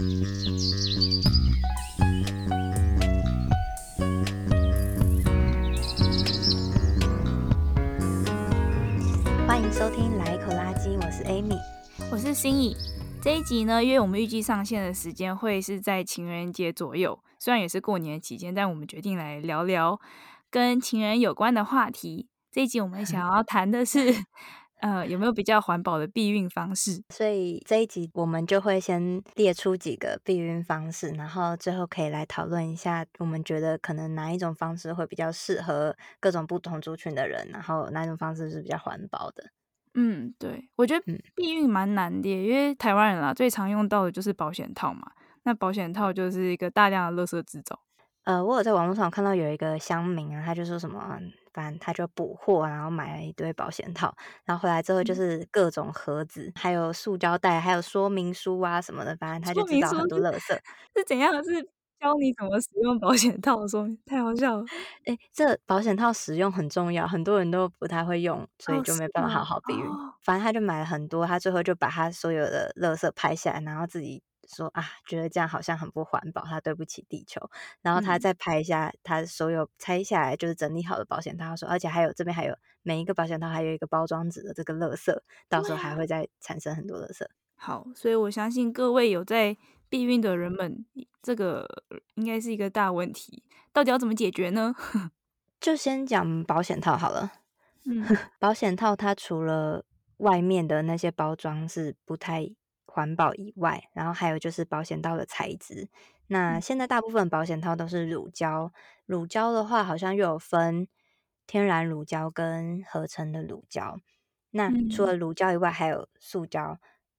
欢迎收听《来一口垃圾》，我是 Amy，我是心怡。这一集呢，因为我们预计上线的时间会是在情人节左右，虽然也是过年期间，但我们决定来聊聊跟情人有关的话题。这一集我们想要谈的是。呃，有没有比较环保的避孕方式？所以这一集我们就会先列出几个避孕方式，然后最后可以来讨论一下，我们觉得可能哪一种方式会比较适合各种不同族群的人，然后哪一种方式是比较环保的。嗯，对，我觉得避孕蛮难的，因为台湾人啊最常用到的就是保险套嘛，那保险套就是一个大量的垃圾制造。呃，我有在网络上看到有一个乡民啊，他就说什么，反正他就补货，然后买了一堆保险套，然后回来之后就是各种盒子，嗯、还有塑胶袋，还有说明书啊什么的，反正他就知道很多垃圾。是，是怎样？是教你怎么使用保险套的说明，太好笑了。哎，这保险套使用很重要，很多人都不太会用，所以就没办法好好避孕。哦、反正他就买了很多，他最后就把他所有的垃圾拍下来，然后自己。说啊，觉得这样好像很不环保，他对不起地球。然后他再拍一下他所有拆下来就是整理好的保险套，他说，而且还有这边还有每一个保险套还有一个包装纸的这个垃圾，到时候还会再产生很多垃圾。好，所以我相信各位有在避孕的人们，这个应该是一个大问题，到底要怎么解决呢？就先讲保险套好了。嗯，保险套它除了外面的那些包装是不太。环保以外，然后还有就是保险套的材质。那现在大部分保险套都是乳胶，乳胶的话好像又有分天然乳胶跟合成的乳胶。那除了乳胶以外，还有塑胶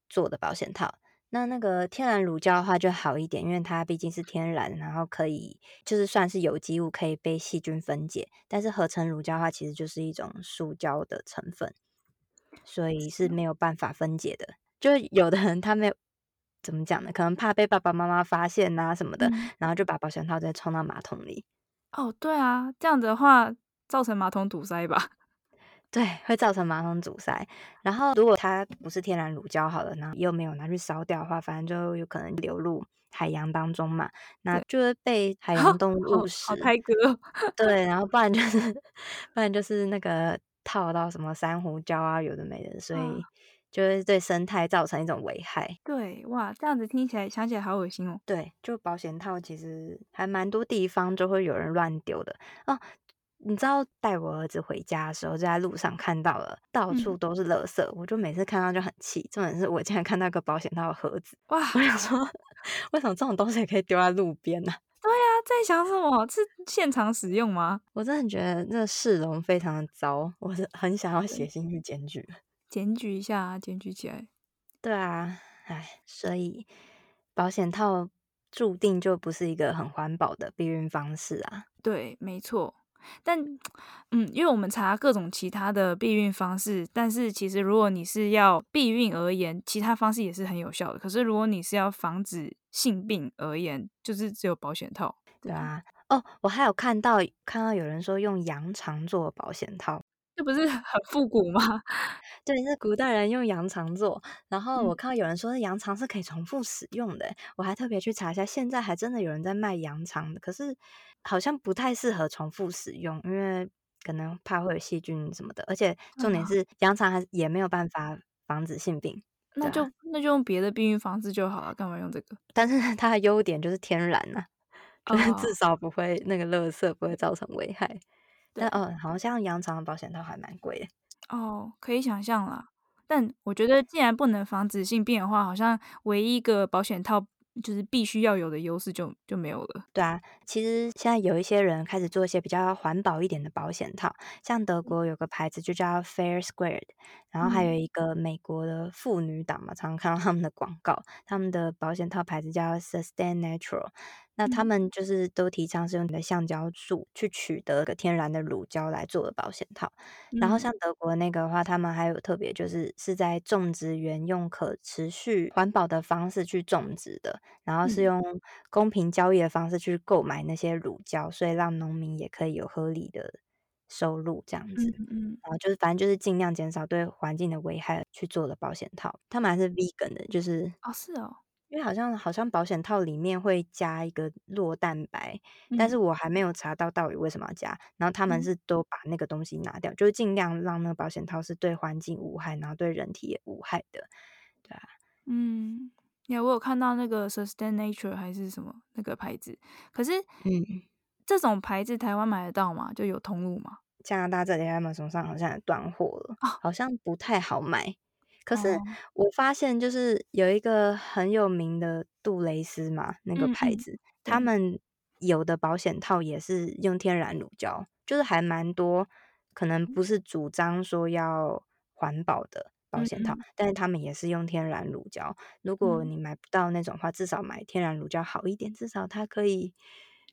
做的保险套。那那个天然乳胶的话就好一点，因为它毕竟是天然，然后可以就是算是有机物，可以被细菌分解。但是合成乳胶的话，其实就是一种塑胶的成分，所以是没有办法分解的。就有的人他没有怎么讲呢？可能怕被爸爸妈妈发现啊什么的，嗯、然后就把保险套再冲到马桶里。哦，对啊，这样子的话造成马桶堵塞吧？对，会造成马桶堵塞。然后如果它不是天然乳胶好了，然后又没有拿去烧掉的话，反正就有可能流入海洋当中嘛，那就会被 海洋动物误食。好胎哥。对，然后不然就是不然就是那个套到什么珊瑚礁啊，有的没的，所以。嗯就会对生态造成一种危害。对，哇，这样子听起来想起来好恶心哦。对，就保险套其实还蛮多地方就会有人乱丢的哦。你知道带我儿子回家的时候，就在路上看到了到处都是垃圾，嗯、我就每次看到就很气。重点是我竟然看到一个保险套的盒子，哇！我想说，为什么这种东西也可以丢在路边呢？对呀、啊，在想什么？是现场使用吗？我真的觉得那市容非常的糟，我是很想要写信去检举。检举一下，检举起来。对啊，哎，所以保险套注定就不是一个很环保的避孕方式啊。对，没错。但，嗯，因为我们查各种其他的避孕方式，但是其实如果你是要避孕而言，其他方式也是很有效的。可是如果你是要防止性病而言，就是只有保险套。对啊。哦，我还有看到看到有人说用羊肠做保险套。这不是很复古吗？对，是古代人用羊肠做。然后我看到有人说，羊肠是可以重复使用的。我还特别去查一下，现在还真的有人在卖羊肠的，可是好像不太适合重复使用，因为可能怕会有细菌什么的。而且重点是，羊肠还也没有办法防止性病。那就那就用别的避孕方式就好了，干嘛用这个？但是它的优点就是天然呐、啊，就是至少不会那个垃圾不会造成危害。但哦，好像像羊肠的保险套还蛮贵的哦，可以想象啦。但我觉得，既然不能防止性病的话，好像唯一一个保险套就是必须要有的优势就就没有了。对啊，其实现在有一些人开始做一些比较环保一点的保险套，像德国有个牌子就叫 Fair Squared，然后还有一个美国的妇女党嘛，常常看到他们的广告，他们的保险套牌子叫 Sustain Natural。那他们就是都提倡是用你的橡胶树去取得个天然的乳胶来做的保险套，嗯、然后像德国那个的话，他们还有特别就是是在种植园用可持续环保的方式去种植的，然后是用公平交易的方式去购买那些乳胶，所以让农民也可以有合理的收入这样子，嗯，嗯。然后就是反正就是尽量减少对环境的危害去做的保险套，他们还是 vegan 的，就是哦是哦。因为好像好像保险套里面会加一个弱蛋白，嗯、但是我还没有查到到底为什么要加。然后他们是都把那个东西拿掉，嗯、就是尽量让那个保险套是对环境无害，然后对人体也无害的，对啊。嗯，呀，我有看到那个 Sustain Nature 还是什么那个牌子，可是嗯，这种牌子台湾买得到吗？就有通路吗？加拿大这里 Amazon 上好像也断货了，哦、好像不太好买。可是我发现，就是有一个很有名的杜蕾斯嘛，那个牌子，他们有的保险套也是用天然乳胶，就是还蛮多，可能不是主张说要环保的保险套，但是他们也是用天然乳胶。如果你买不到那种的话，至少买天然乳胶好一点，至少它可以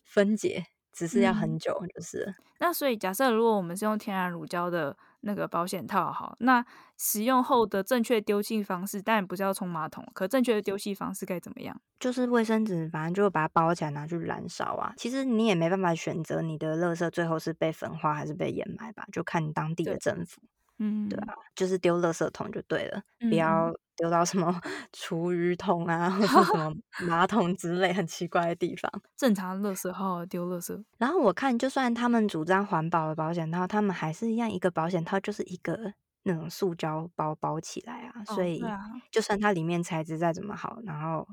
分解，只是要很久，就是、嗯。那所以假设如果我们是用天然乳胶的。那个保险套好，那使用后的正确丢弃方式，当然不是要冲马桶，可正确的丢弃方式该怎么样？就是卫生纸，反正就把它包起来拿去燃烧啊。其实你也没办法选择你的垃圾最后是被焚化还是被掩埋吧，就看你当地的政府。嗯，对啊，就是丢垃圾桶就对了，嗯、不要丢到什么厨余桶啊，或者什么 马桶之类很奇怪的地方。正常垃圾好好丢垃圾。然后我看，就算他们主张环保的保险套，他们还是一样，一个保险套就是一个那种塑胶包包起来啊。哦、所以，就算它里面材质再怎么好，然后。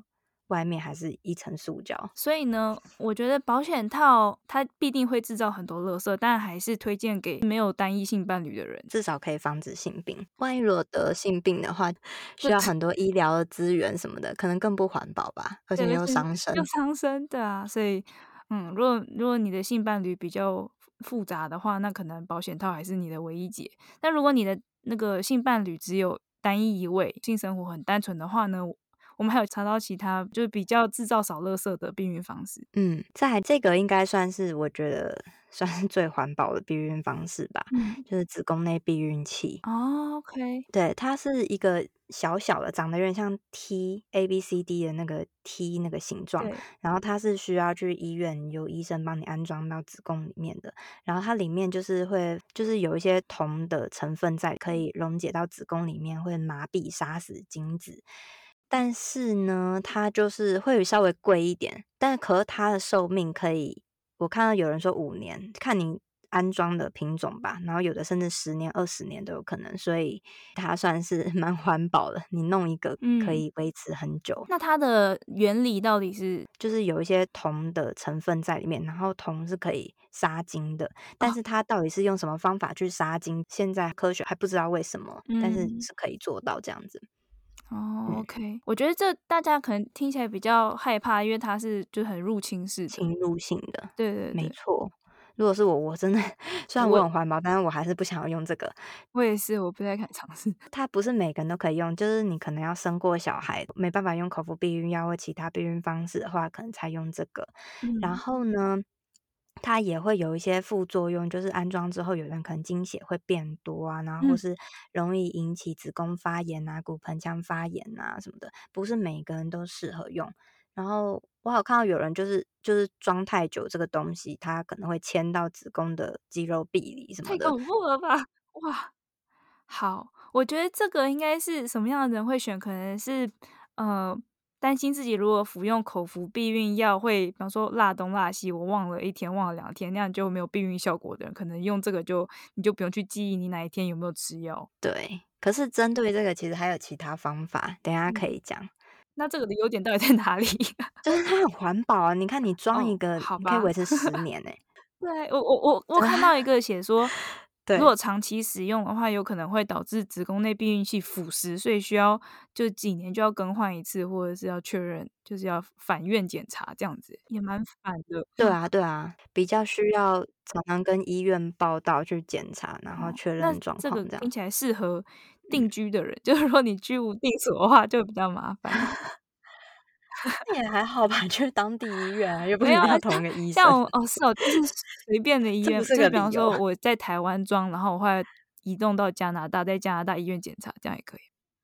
外面还是一层塑胶，所以呢，我觉得保险套它必定会制造很多垃圾，但还是推荐给没有单一性伴侣的人，至少可以防止性病。万一如果得性病的话，需要很多医疗的资源什么的，可能更不环保吧，而且又伤身，又伤身，对啊。所以，嗯，如果如果你的性伴侣比较复杂的话，那可能保险套还是你的唯一解。但如果你的那个性伴侣只有单一一位，性生活很单纯的话呢？我们还有查到其他就是比较制造少垃圾的避孕方式。嗯，在这个应该算是我觉得算是最环保的避孕方式吧，嗯、就是子宫内避孕器。哦，OK，对，它是一个小小的，长得有点像 T A B C D 的那个 T 那个形状，然后它是需要去医院由医生帮你安装到子宫里面的，然后它里面就是会就是有一些铜的成分在，可以溶解到子宫里面，会麻痹杀死精子。但是呢，它就是会稍微贵一点，但可是它的寿命可以，我看到有人说五年，看你安装的品种吧，然后有的甚至十年、二十年都有可能，所以它算是 蛮环保的。你弄一个可以维持很久。嗯。那它的原理到底是？就是有一些铜的成分在里面，然后铜是可以杀精的，但是它到底是用什么方法去杀精？现在科学还不知道为什么，但是是可以做到这样子。哦、oh，OK，嗯，我觉得这大家可能听起来比较害怕，因为它是就很入侵式、侵入性的。对对对，没错。如果是我，我真的虽然我很环保，但是我还是不想要用这个。我也是，我不太敢尝试。它不是每个人都可以用，就是你可能要生过小孩，没办法用口服避孕药或其他避孕方式的话，可能才用这个。嗯、然后呢，它也会有一些副作用，就是安装之后，有人可能经血会变多啊，然后或是容易引起子宫发炎啊、骨盆腔发炎啊什么的，不是每个人都适合用。然后我好看到有人就是就是装太久这个东西，它可能会牵到子宫的肌肉壁里什么的。太恐怖了吧！哇，好，我觉得这个应该是什么样的人会选？可能是呃。担心自己如果服用口服避孕药会，比方说辣东辣西，我忘了一天，忘了两天，那样就没有避孕效果的人，可能用这个就你就不用去记忆你哪一天有没有吃药。对，可是针对这个其实还有其他方法，等一下可以讲。嗯、那这个的优点到底在哪里？就是它很环保啊！你看你装一个，好吧、哦，可以维持十年呢。对我我我 我看到一个写说。对如果长期使用的话，有可能会导致子宫内避孕器腐蚀，所以需要就几年就要更换一次，或者是要确认，就是要返院检查，这样子也蛮烦的。对啊，对啊，比较需要常常跟医院报到去检查，然后确认状况。这个听起来适合定居的人，嗯、就是说你居无定所的话，就比较麻烦。也还好吧，就是当地医院啊，又不是要同一个医生。像我哦，是哦，就是随便的医院。就比方说我在台湾装，然后我后来移动到加拿大，在加拿大医院检查，这样也可以。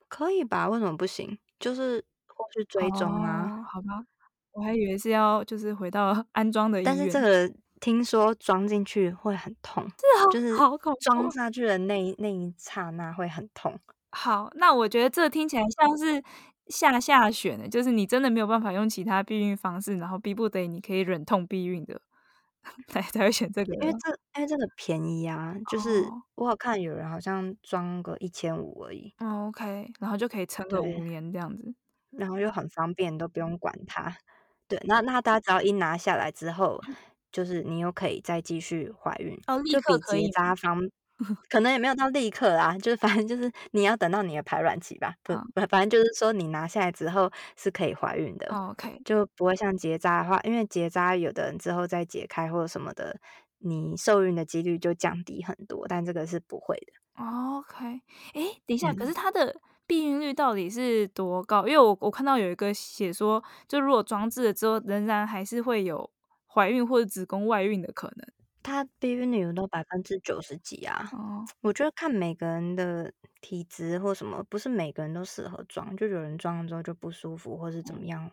可以吧？为什么不行？就是后续追踪啊、哦？好吧，我还以为是要就是回到 安装的医院。但是这个听说装进去会很痛，好就是好恐怖，装下去的那那一刹那会很痛。好，那我觉得这听起来像是。下下选的，就是你真的没有办法用其他避孕方式，然后逼不得已你可以忍痛避孕的，才才会选这个。因为这因为这个便宜啊，就是我好看有人好像装个一千五而已。哦，OK，然后就可以撑个五年这样子，然后又很方便，都不用管它。对，那那大家只要一拿下来之后，就是你又可以再继续怀孕，哦，立刻可以。扎方。可能也没有到立刻啦，就是反正就是你要等到你的排卵期吧，不不，反正就是说你拿下来之后是可以怀孕的。OK，就不会像结扎的话，因为结扎有的人之后再解开或者什么的，你受孕的几率就降低很多，但这个是不会的。OK，哎，等一下，嗯、可是它的避孕率到底是多高？因为我我看到有一个写说，就如果装置了之后，仍然还是会有怀孕或者子宫外孕的可能。它避孕率有到百分之九十几啊！哦，我觉得看每个人的体质或什么，不是每个人都适合装，就有人装了之后就不舒服，或是怎么样，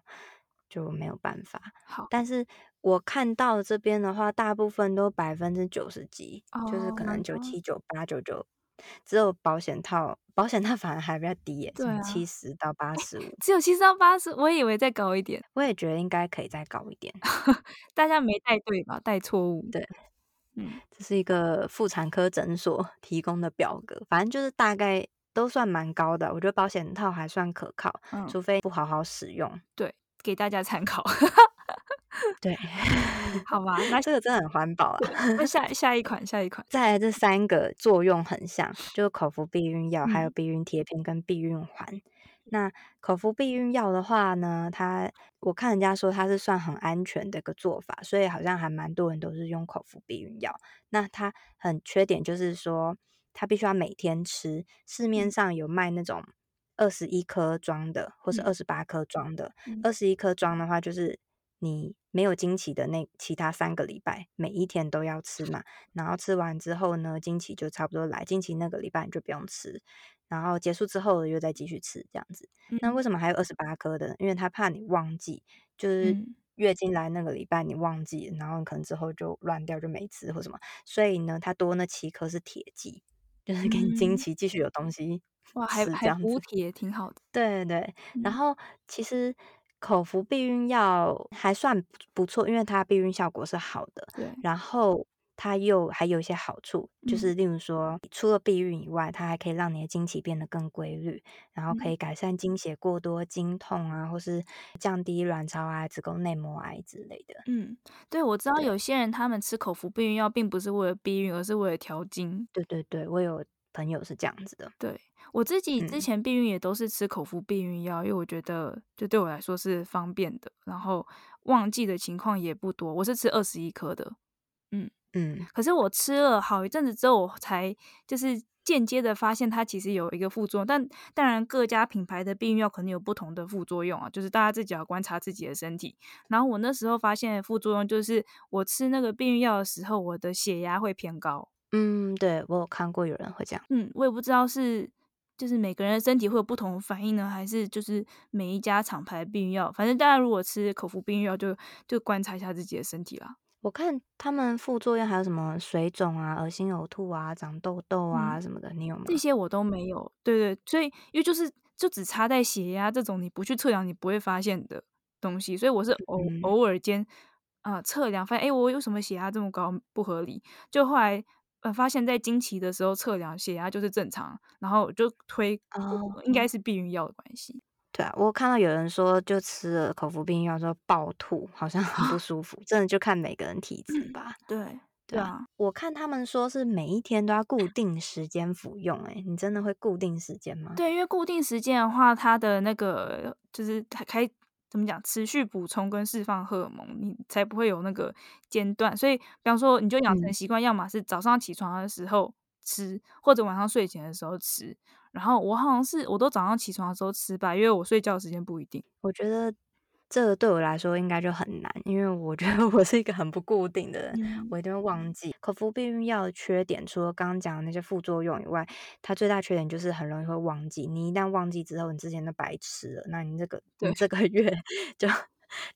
就没有办法。好，但是我看到这边的话，大部分都百分之九十几，哦，就是可能九七、九八、九九，只有保险套，保险套反而还比较低耶，从七十到八十五，只有七十到八十，我以为再高一点，我也觉得应该可以再高一点，大家没带对吧？带错误，对。嗯，这是一个妇产科诊所提供的表格，反正就是大概都算蛮高的。我觉得保险套还算可靠，嗯，除非不好好使用。对，给大家参考。对，好吧，那 这个真的很环保啊。那下下一款，下一款，再来这三个作用很像，就是口服避孕药、还有避孕贴片跟避孕环。那口服避孕药的话呢，它我看人家说它是算很安全的一个做法，所以好像还蛮多人都是用口服避孕药。那它很缺点就是说，它必须要每天吃。市面上有卖那种二十一颗装的，或是二十八颗装的。二十一颗装的话，就是你没有经期的那其他三个礼拜，每一天都要吃嘛。然后吃完之后呢，经期就差不多来，经期那个礼拜你就不用吃。然后结束之后又再继续吃这样子，那为什么还有二十八颗的？因为他怕你忘记，就是月经来那个礼拜你忘记，然后可能之后就乱掉就没吃或什么，所以呢，他多那七颗是铁剂，就是给你经期继续有东西哇，还还补铁挺好的。对对对，然后其实口服避孕药还算不错，因为它避孕效果是好的。对，然后。它又还有一些好处，就是例如说，除了避孕以外，它还可以让你的经期变得更规律，然后可以改善经血过多、经痛啊，或是降低卵巢癌、子宫内膜癌之类的。嗯，对，我知道有些人他们吃口服避孕药，并不是为了避孕，而是为了调经。对对对，我有朋友是这样子的。对，我自己之前避孕也都是吃口服避孕药，嗯，因为我觉得就对我来说是方便的，然后忘记的情况也不多。我是吃二十一颗的。嗯。嗯，可是我吃了好一阵子之后，我才就是间接的发现它其实有一个副作用。但当然，各家品牌的避孕药可能有不同的副作用啊，就是大家自己要观察自己的身体。然后我那时候发现副作用就是，我吃那个避孕药的时候，我的血压会偏高。嗯，对，我有看过有人会这样。嗯，我也不知道是就是每个人的身体会有不同的反应呢，还是就是每一家厂牌避孕药，反正大家如果吃口服避孕药就，就就观察一下自己的身体啦。我看他们副作用还有什么水肿啊、恶心呕吐啊、长痘痘啊什么的，嗯，你有吗？这些我都没有。对对，所以因为就是就只差在血压这种你不去测量你不会发现的东西，所以我是偶、嗯、偶尔间呃测量发现，哎，我有什么血压这么高不合理？就后来呃发现，在经期的时候测量血压就是正常，然后就推、哦、应该是避孕药的关系。对啊，我看到有人说，就吃了口服避孕药之后暴吐，好像很不舒服。真的就看每个人体质吧。嗯、对对啊，我看他们说是每一天都要固定时间服用。哎，你真的会固定时间吗？对，因为固定时间的话，它的那个就是开怎么讲，持续补充跟释放荷尔蒙，你才不会有那个间断。所以，比方说，你就养成习惯，要么是早上起床的时候吃，或者晚上睡前的时候吃。然后我好像是我都早上起床的时候吃吧，因为我睡觉的时间不一定。我觉得这个对我来说应该就很难，因为我觉得我是一个很不固定的人，嗯、我一定会忘记。口服避孕药的缺点，除了刚刚讲的那些副作用以外，它最大缺点就是很容易会忘记。你一旦忘记之后，你之前都白吃了，那你这个你这个月 就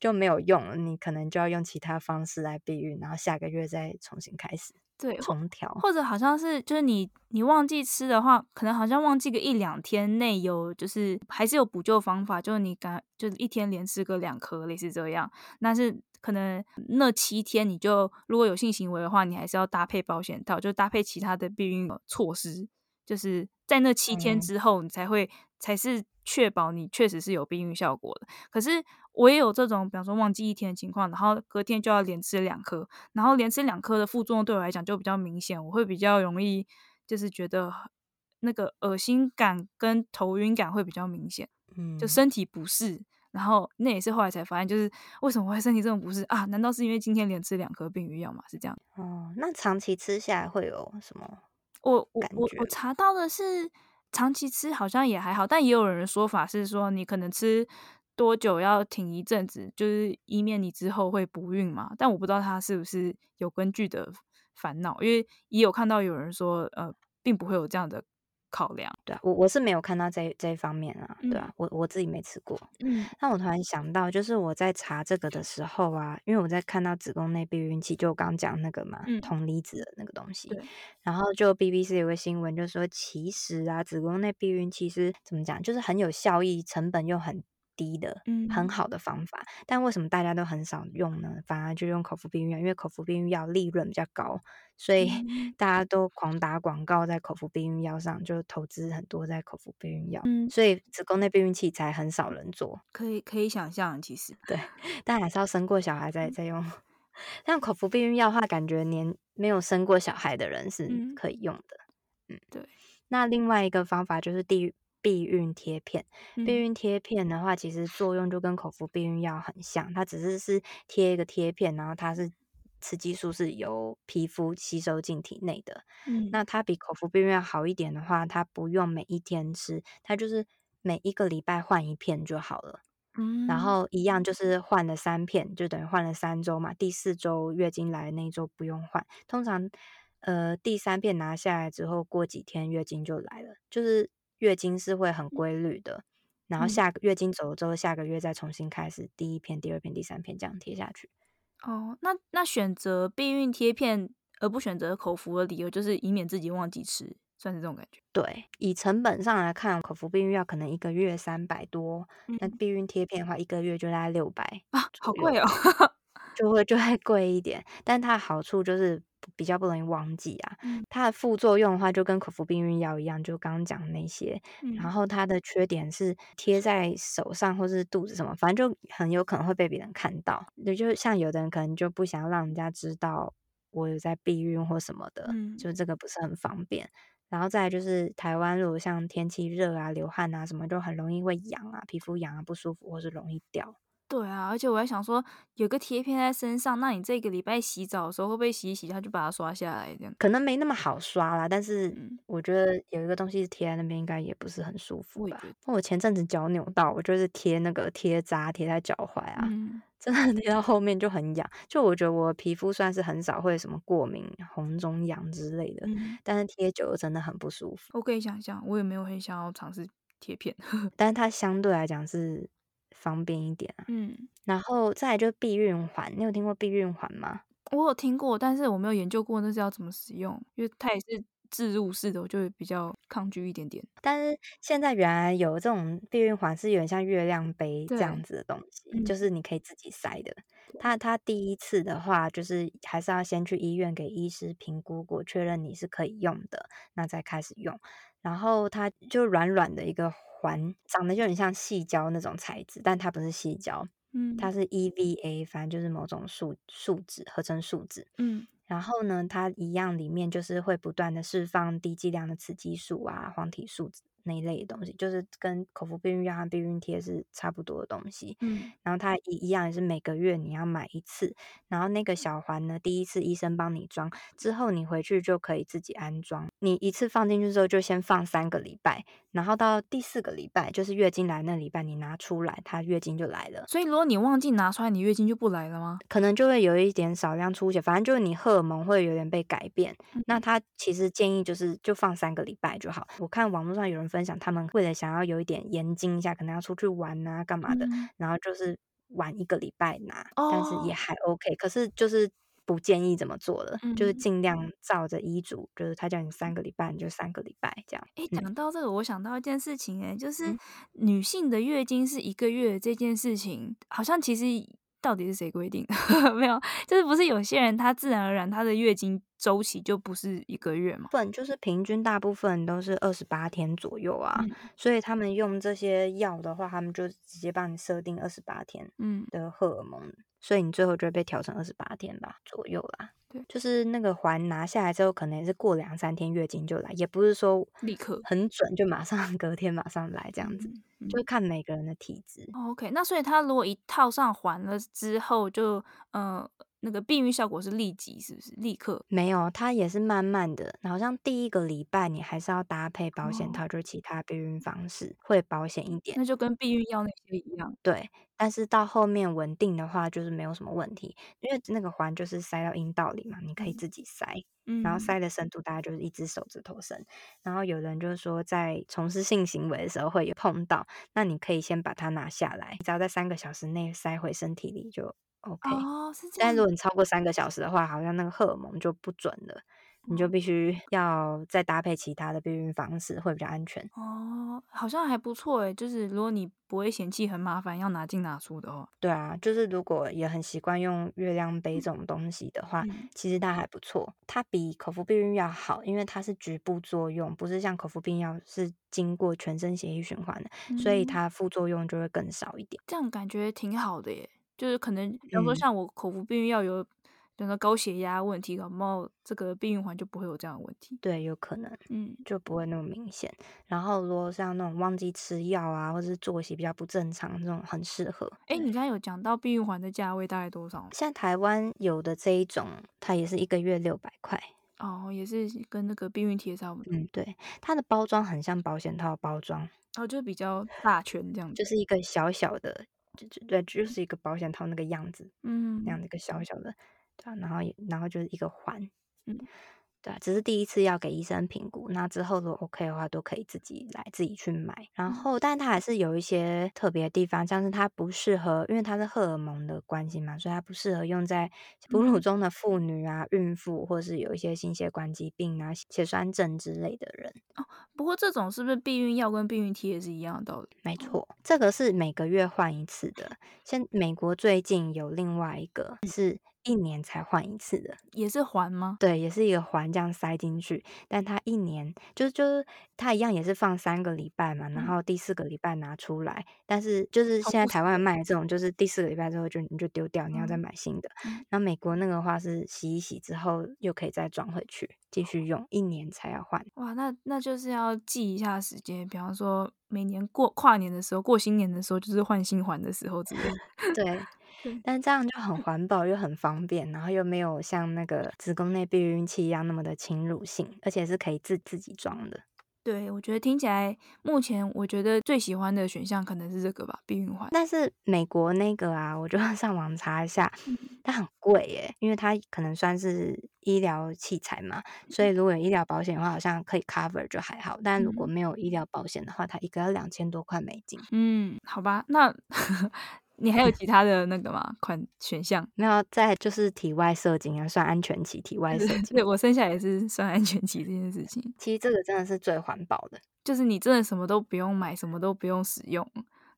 就没有用了，你可能就要用其他方式来避孕，然后下个月再重新开始。对，重调，或者好像是就是你你忘记吃的话，可能好像忘记个一两天内有就是还是有补救方法，就是你敢就是一天连吃个两颗，类似这样。但是可能那七天你就如果有性行为的话，你还是要搭配保险套，就搭配其他的避孕措施，就是在那七天之后你才会、嗯、才是确保你确实是有避孕效果的。可是。我也有这种，比方说忘记一天的情况，然后隔天就要连吃两颗，然后连吃两颗的副作用对我来讲就比较明显，我会比较容易就是觉得那个恶心感跟头晕感会比较明显，嗯，就身体不适，然后那也是后来才发现，就是为什么我会身体这种不适啊？难道是因为今天连吃两颗避孕药吗？是这样？哦，那长期吃下来会有什么？我我我我查到的是长期吃好像也还好，但也有人的说法是说你可能吃。多久要停一阵子？就是以免你之后会不孕嘛。但我不知道他是不是有根据的烦恼，因为也有看到有人说，呃，并不会有这样的考量。对啊，我我是没有看到这这一方面啊。对啊，我我自己没吃过。嗯，那我突然想到，就是我在查这个的时候啊，因为我在看到子宫内避孕器，就我刚讲那个嘛，嗯、铜离子的那个东西。对。然后就 BBC 有个新闻，就说其实啊，子宫内避孕器是怎么讲，就是很有效益，成本又很。低的，嗯很好的方法，嗯，但为什么大家都很少用呢？反而就用口服避孕药，因为口服避孕药利润比较高，所以大家都狂打广告在口服避孕药上，就投资很多在口服避孕药，嗯，所以子宫内避孕器才很少人做。可以可以想象，其实对，但还是要生过小孩再再用。但口服避孕药的话，感觉连没有生过小孩的人是可以用的。嗯，对。那另外一个方法就是地避孕贴片，避孕贴片的话，其实作用就跟口服避孕药很像，它只是是贴一个贴片，然后它是雌激素是由皮肤吸收进体内的。嗯，那它比口服避孕药好一点的话，它不用每一天吃，它就是每一个礼拜换一片就好了。嗯，然后一样就是换了三片，就等于换了三周嘛。第四周月经来的那一周不用换，通常呃第三片拿下来之后，过几天月经就来了，就是。月经是会很规律的，然后下个月经走了之后，下个月再重新开始，第一片、第二片、第三片这样贴下去。哦，那那选择避孕贴片而不选择口服的理由，就是以免自己忘记吃，算是这种感觉。对，以成本上来看，口服避孕药可能一个月三百多，那、嗯、避孕贴片的话，一个月就大概六百啊，好贵哦，就会就会贵一点。但它的好处就是。比较不容易忘记啊，它的副作用的话就跟口服避孕药一样，就刚刚讲的那些。然后它的缺点是贴在手上或是肚子什么，反正就很有可能会被别人看到。也就像有的人可能就不想让人家知道我有在避孕或什么的，就这个不是很方便。然后再来就是台湾，如果像天气热啊、流汗啊什么，就很容易会痒啊，皮肤痒啊不舒服，或是容易掉。对啊，而且我还想说，有个贴片在身上，那你这个礼拜洗澡的时候会不会洗一洗，它就把它刷下来？这样可能没那么好刷啦。但是我觉得有一个东西贴在那边，应该也不是很舒服吧。我，我前阵子脚扭到，我就是贴那个贴扎贴在脚踝啊，嗯、真的贴到后面就很痒。就我觉得我皮肤算是很少会什么过敏、红肿痒之类的，嗯、但是贴久了真的很不舒服。我可以想象，我也没有很想要尝试贴片，但是它相对来讲是。方便一点啊，嗯，然后再来就是避孕环，你有听过避孕环吗？我有听过，但是我没有研究过那是要怎么使用，因为它也是置入式的，我就会比较抗拒一点点。但是现在原来有这种避孕环，是有点像月亮杯这样子的东西，就是你可以自己塞的。它它第一次的话，就是还是要先去医院给医师评估过，确认你是可以用的，那再开始用。然后它就软软的一个。环长得就很像细胶那种材质，但它不是细胶，嗯，它是 EVA，反正就是某种树树脂合成树脂，嗯，然后呢，它一样里面就是会不断的释放低剂量的雌激素啊，黄体素那一类的东西，就是跟口服避孕药和避孕贴是差不多的东西，嗯，然后它一一样也是每个月你要买一次，然后那个小环呢，第一次医生帮你装，之后你回去就可以自己安装，你一次放进去之后就先放三个礼拜。然后到第四个礼拜，就是月经来那礼拜，你拿出来，它月经就来了。所以如果你忘记拿出来，你月经就不来了吗？可能就会有一点少量出血，反正就是你荷尔蒙会有点被改变。嗯、那他其实建议就是就放三个礼拜就好。我看网络上有人分享，他们为了想要有一点延经一下，可能要出去玩啊干嘛的，嗯、然后就是晚一个礼拜拿，哦、但是也还 OK。可是就是不建议怎么做了，嗯、就是尽量照着医嘱，就是他叫你三个礼拜，你就三个礼拜这样。哎，讲到这个，我想到一件事情，哎，就是嗯、女性的月经是一个月这件事情，好像其实。到底是谁规定的？没有，就是不是有些人他自然而然他的月经周期就不是一个月嘛？不，就是平均大部分都是二十八天左右啊。嗯、所以他们用这些药的话，他们就直接帮你设定二十八天嗯的荷尔蒙，嗯、所以你最后就会被调成二十八天吧左右啦。对，就是那个环拿下来之后，可能也是过两三天月经就来，也不是说立刻很准就马上 隔天马上来这样子。就看每个人的体质。OK，那所以他如果一套上环了之后就，就呃那个避孕效果是立即，是不是立刻？没有，它也是慢慢的。好像第一个礼拜你还是要搭配保险套，哦、就是其他避孕方式会保险一点。那就跟避孕药那些一样。对，但是到后面稳定的话，就是没有什么问题，因为那个环就是塞到阴道里嘛，你可以自己塞。嗯然后塞的深度大概就是一只手指头深，然后有人就是说在从事性行为的时候会有碰到，那你可以先把它拿下来，只要在三个小时内塞回身体里就 OK。哦，是这样。但如果你超过三个小时的话，好像那个荷尔蒙就不准了。你就必须要再搭配其他的避孕方式，会比较安全哦。好像还不错诶，就是如果你不会嫌弃很麻烦，要拿进拿出的话，对啊，就是如果也很习惯用月亮杯这种东西的话，嗯、其实它还不错。它比口服避孕药好，因为它是局部作用，不是像口服避孕药是经过全身血液循环的，嗯、所以它副作用就会更少一点。这样感觉挺好的耶，就是可能比方说像我口服避孕药有。等到高血压问题，搞不好这个避孕环就不会有这样的问题。对，有可能，嗯，就不会那么明显。然后，如果像那种忘记吃药啊，或者是作息比较不正常，这种很适合。哎，你刚刚有讲到避孕环的价位大概多少？像台湾有的这一种，它也是一个月六百块。哦，也是跟那个避孕贴差不多。嗯，对，它的包装很像保险套包装，哦，就比较大圈这样子，就是一个小小的，就就对，就是一个保险套那个样子，嗯，那样的一个小小的。对然后，然后就是一个环，嗯，对，只是第一次要给医生评估，那之后如果 OK 的话，都可以自己来自己去买。然后，但它还是有一些特别的地方，像是它不适合，因为它是荷尔蒙的关系嘛，所以它不适合用在哺乳中的妇女啊、孕妇，或是有一些心血管疾病啊、血栓症之类的人。哦，不过这种是不是避孕药跟避孕贴也是一样的道理？没错，这个是每个月换一次的。像美国最近有另外一个是。一年才换一次的，也是环吗？对，也是一个环这样塞进去，但它一年就是就是它一样也是放三个礼拜嘛，然后第四个礼拜拿出来，嗯、但是就是现在台湾卖的这种，就是第四个礼拜之后就你就丢掉，你要再买新的。嗯、然后美国那个话是洗一洗之后又可以再装回去继续用，一年才要换。哇，那那就是要记一下时间，比方说每年过跨年的时候、过新年的时候，就是换新环的时候之类的。对。但这样就很环保又很方便，然后又没有像那个子宫内避孕器一样那么的侵入性，而且是可以自自己装的。对，我觉得听起来目前我觉得最喜欢的选项可能是这个吧，避孕环。但是美国那个啊，我就上网查一下，它很贵耶，因为它可能算是医疗器材嘛，所以如果有医疗保险的话，好像可以 cover 就还好。但如果没有医疗保险的话，它一个要两千多块美金。嗯，好吧，那。你还有其他的那个吗？款选项？没有，再就是体外射精啊，算安全期。体外射精，对，我生下来也是算安全期这件事情。其实这个真的是最环保的，就是你真的什么都不用买，什么都不用使用。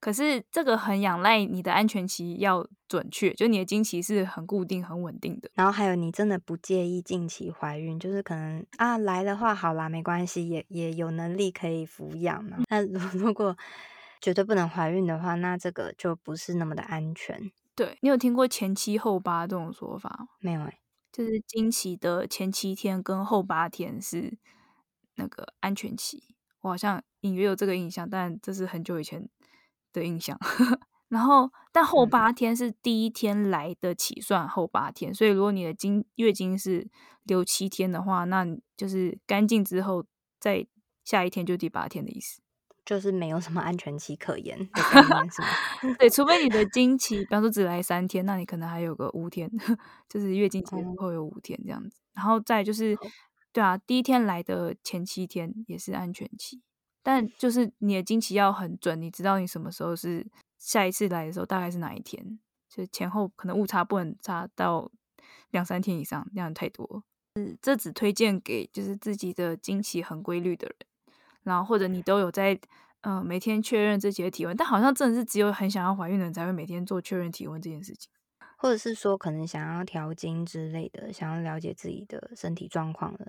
可是这个很仰赖你的安全期要准确，就你的经期是很固定、很稳定的。然后还有你真的不介意近期怀孕，就是可能啊来的话好啦，没关系，也也有能力可以抚养嘛。那 如果绝对不能怀孕的话，那这个就不是那么的安全。对，你有听过前七后八这种说法吗？没有哎、欸，就是经期的前七天跟后八天是那个安全期。我好像隐约有这个印象，但这是很久以前的印象。然后，但后八天是第一天来的起算后八天，嗯、所以如果你的经月经是留七天的话，那就是干净之后再下一天就第八天的意思。就是没有什么安全期可言，对，除非你的经期，比方说只来三天，那你可能还有个五天，就是月经前后有五天这样子。嗯、然后再就是，对啊，第一天来的前七天也是安全期，但就是你的经期要很准，你知道你什么时候是下一次来的时候大概是哪一天，就前后可能误差不能差到两三天以上，那样太多。嗯，这只推荐给就是自己的经期很规律的人，然后或者你都有在呃每天确认自己的体温，但好像真的是只有很想要怀孕的人才会每天做确认体温这件事情，或者是说可能想要调经之类的，想要了解自己的身体状况的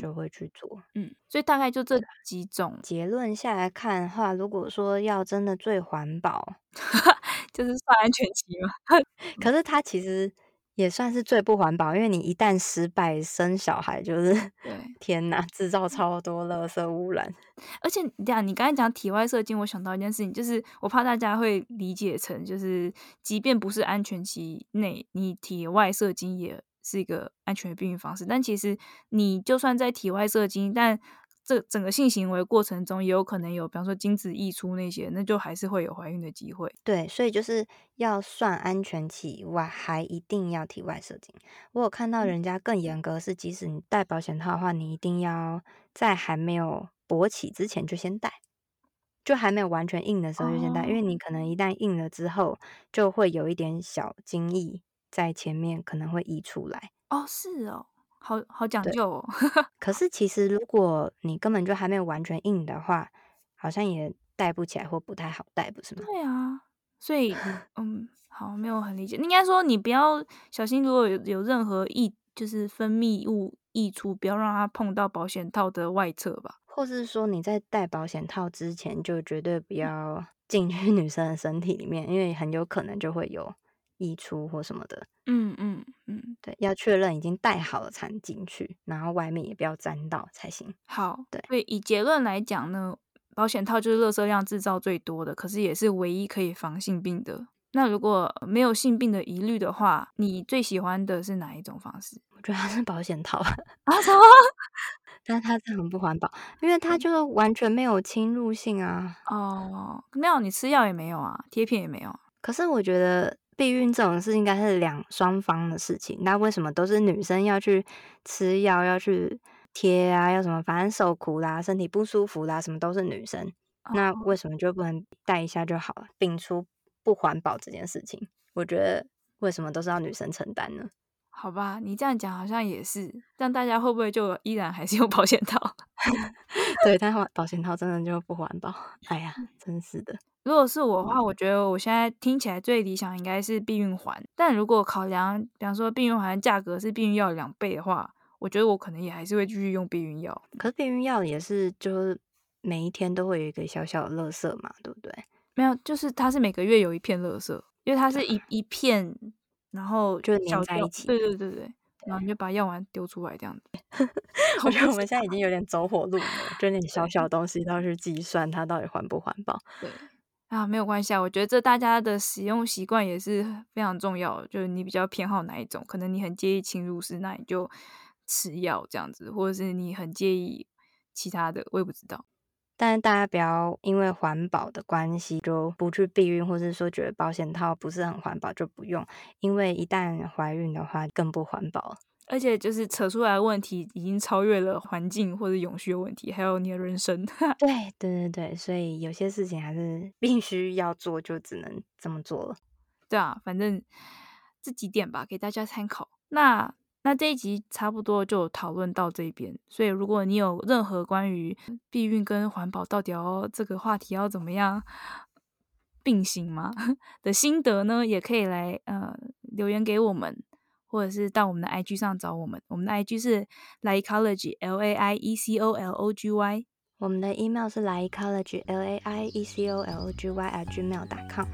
就会去做，嗯，所以大概就这几种。结论下来看的话，如果说要真的最环保，就是算安全期嘛。可是它其实也算是最不环保，因为你一旦失败生小孩，就是 对，天哪，制造超多垃圾污染。而且这样，你刚才讲体外射精，我想到一件事情，就是我怕大家会理解成，就是即便不是安全期内，你体外射精也。是一个安全的避孕方式，但其实你就算在体外射精，但这整个性行为过程中也有可能有，比方说精子溢出那些，那就还是会有怀孕的机会。对，所以就是要算安全期以外，还一定要体外射精。我有看到人家更严格，是即使你戴保险套的话，你一定要在还没有勃起之前就先戴，就还没有完全硬的时候就先戴，哦，因为你可能一旦硬了之后，就会有一点小精液。在前面可能会溢出来哦，是哦，好好讲究哦。可是其实如果你根本就还没有完全硬的话，好像也戴不起来或不太好戴，不是吗？对啊，所以 嗯，好，没有很理解。应该说你不要小心，如果有有任何溢，就是分泌物溢出，不要让它碰到保险套的外侧吧。或是说你在戴保险套之前，就绝对不要进去 女生的身体里面，因为很有可能就会有。溢出或什么的，嗯嗯嗯，对，要确认已经戴好了才进去，然后外面也不要沾到才行。好，对，所以以结论来讲呢，保险套就是垃圾量制造最多的，可是也是唯一可以防性病的。那如果没有性病的疑虑的话，你最喜欢的是哪一种方式？我觉得它是保险套啊，什么？但它是很不环保，因为它就完全没有侵入性啊。哦，没有，你吃药也没有啊，贴片也没有。可是我觉得。避孕这种事应该是两双方的事情，那为什么都是女生要去吃药、要去贴啊、要什么？反正受苦啦、身体不舒服啦，什么都是女生。那为什么就不能带一下就好了？摒除不环保这件事情，我觉得为什么都是要女生承担呢？好吧，你这样讲好像也是，但大家会不会就依然还是用保险套？对，但保险套真的就不环保。哎呀，真是的。如果是我的话，我觉得我现在听起来最理想应该是避孕环。但如果考量，比方说避孕环价格是避孕药两倍的话，我觉得我可能也还是会继续用避孕药。可是避孕药也是，就是每一天都会有一个小小的垃圾嘛，对不对？没有，就是它是每个月有一片垃圾，因为它是一一片，然后就粘在一起。对对对对，然后你就把药丸丢出来这样子。我觉得我们现在已经有点走火入魔，就那 点小小东西都要去计算它到底环不环保。对。啊，没有关系啊，我觉得这大家的使用习惯也是非常重要。就是你比较偏好哪一种，可能你很介意侵入式，那你就吃药这样子，或者是你很介意其他的，我也不知道。但是大家不要因为环保的关系就不去避孕，或者说觉得保险套不是很环保就不用，因为一旦怀孕的话更不环保。而且就是扯出来的问题已经超越了环境或者永续的问题，还有你的人生。对对对对，所以有些事情还是必须要做，就只能这么做了。对啊，反正这几点吧，给大家参考。那那这一集差不多就讨论到这边。所以如果你有任何关于避孕跟环保到底要这个话题要怎么样并行吗 的心得呢，也可以来呃留言给我们。或者是到我们的 IG 上找我们，我们的 IG 是 Laiecology L A I E C O L O G Y，我们的 email 是 Laiecology L A I E C O L O G Y at gmail.com。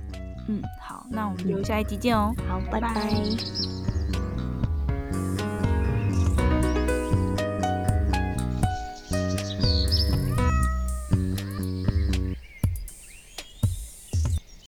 嗯，好，那我们就下一集见哦。好，拜拜。